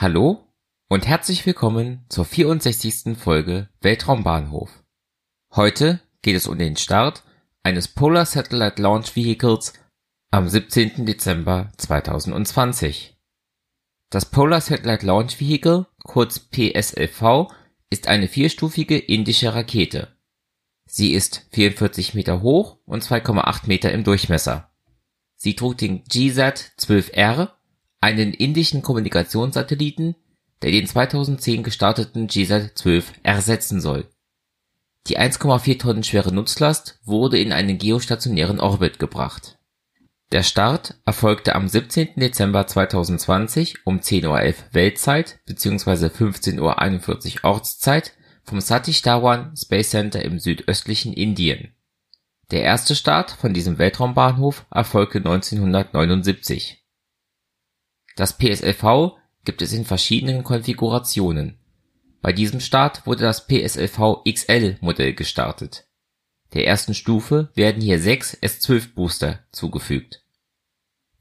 Hallo und herzlich willkommen zur 64. Folge Weltraumbahnhof. Heute geht es um den Start eines Polar Satellite Launch Vehicles am 17. Dezember 2020. Das Polar Satellite Launch Vehicle, kurz PSLV, ist eine vierstufige indische Rakete. Sie ist 44 Meter hoch und 2,8 Meter im Durchmesser. Sie trug den GSAT-12R einen indischen Kommunikationssatelliten, der den 2010 gestarteten GSAT-12 ersetzen soll. Die 1,4 Tonnen schwere Nutzlast wurde in einen geostationären Orbit gebracht. Der Start erfolgte am 17. Dezember 2020 um 10:11 Uhr Weltzeit bzw. 15:41 Uhr Ortszeit vom Satish Dhawan Space Center im südöstlichen Indien. Der erste Start von diesem Weltraumbahnhof erfolgte 1979 das PSLV gibt es in verschiedenen Konfigurationen. Bei diesem Start wurde das PSLV XL-Modell gestartet. Der ersten Stufe werden hier sechs S-12-Booster zugefügt.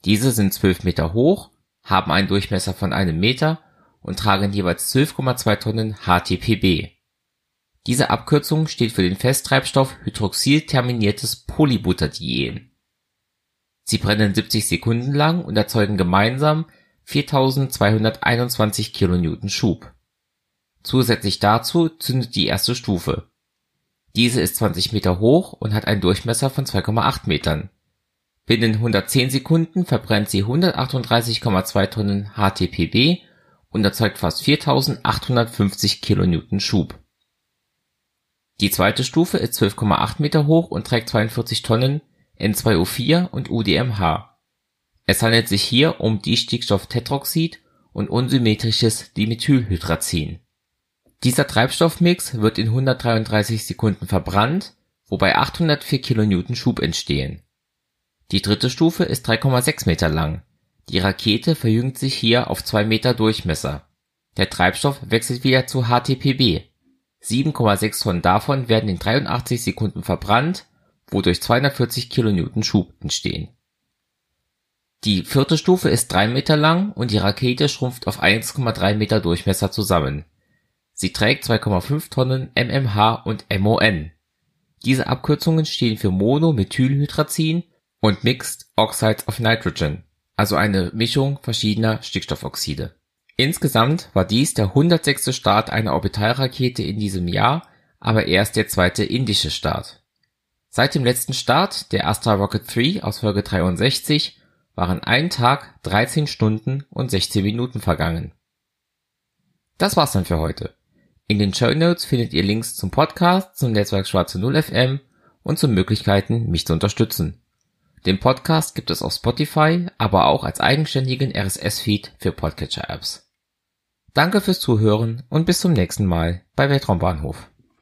Diese sind 12 Meter hoch, haben einen Durchmesser von einem Meter und tragen jeweils 12,2 Tonnen HTPB. Diese Abkürzung steht für den Festtreibstoff hydroxylterminiertes Polybutadien. Sie brennen 70 Sekunden lang und erzeugen gemeinsam 4221 kN Schub. Zusätzlich dazu zündet die erste Stufe. Diese ist 20 Meter hoch und hat einen Durchmesser von 2,8 Metern. Binnen 110 Sekunden verbrennt sie 138,2 Tonnen HTPB und erzeugt fast 4850 kN Schub. Die zweite Stufe ist 12,8 Meter hoch und trägt 42 Tonnen N2O4 und UDMH es handelt sich hier um Distickstofftetroxid und unsymmetrisches Dimethylhydrazin. Dieser Treibstoffmix wird in 133 Sekunden verbrannt, wobei 804 kN Schub entstehen. Die dritte Stufe ist 3,6 Meter lang. Die Rakete verjüngt sich hier auf 2 Meter Durchmesser. Der Treibstoff wechselt wieder zu HTPB. 7,6 Tonnen davon werden in 83 Sekunden verbrannt, wodurch 240 kN Schub entstehen die vierte Stufe ist drei Meter lang und die Rakete schrumpft auf 1,3 Meter Durchmesser zusammen. Sie trägt 2,5 Tonnen mmH und MON. Diese Abkürzungen stehen für Monomethylhydrazin und Mixed Oxides of Nitrogen, also eine Mischung verschiedener Stickstoffoxide. Insgesamt war dies der 106. Start einer Orbitalrakete in diesem Jahr, aber erst der zweite indische Start. Seit dem letzten Start, der Astra Rocket 3 aus Folge 63, waren ein Tag, 13 Stunden und 16 Minuten vergangen. Das war's dann für heute. In den Show Notes findet ihr Links zum Podcast, zum Netzwerk Schwarze Null FM und zu Möglichkeiten, mich zu unterstützen. Den Podcast gibt es auf Spotify, aber auch als eigenständigen RSS-Feed für Podcatcher-Apps. Danke fürs Zuhören und bis zum nächsten Mal bei Weltraumbahnhof.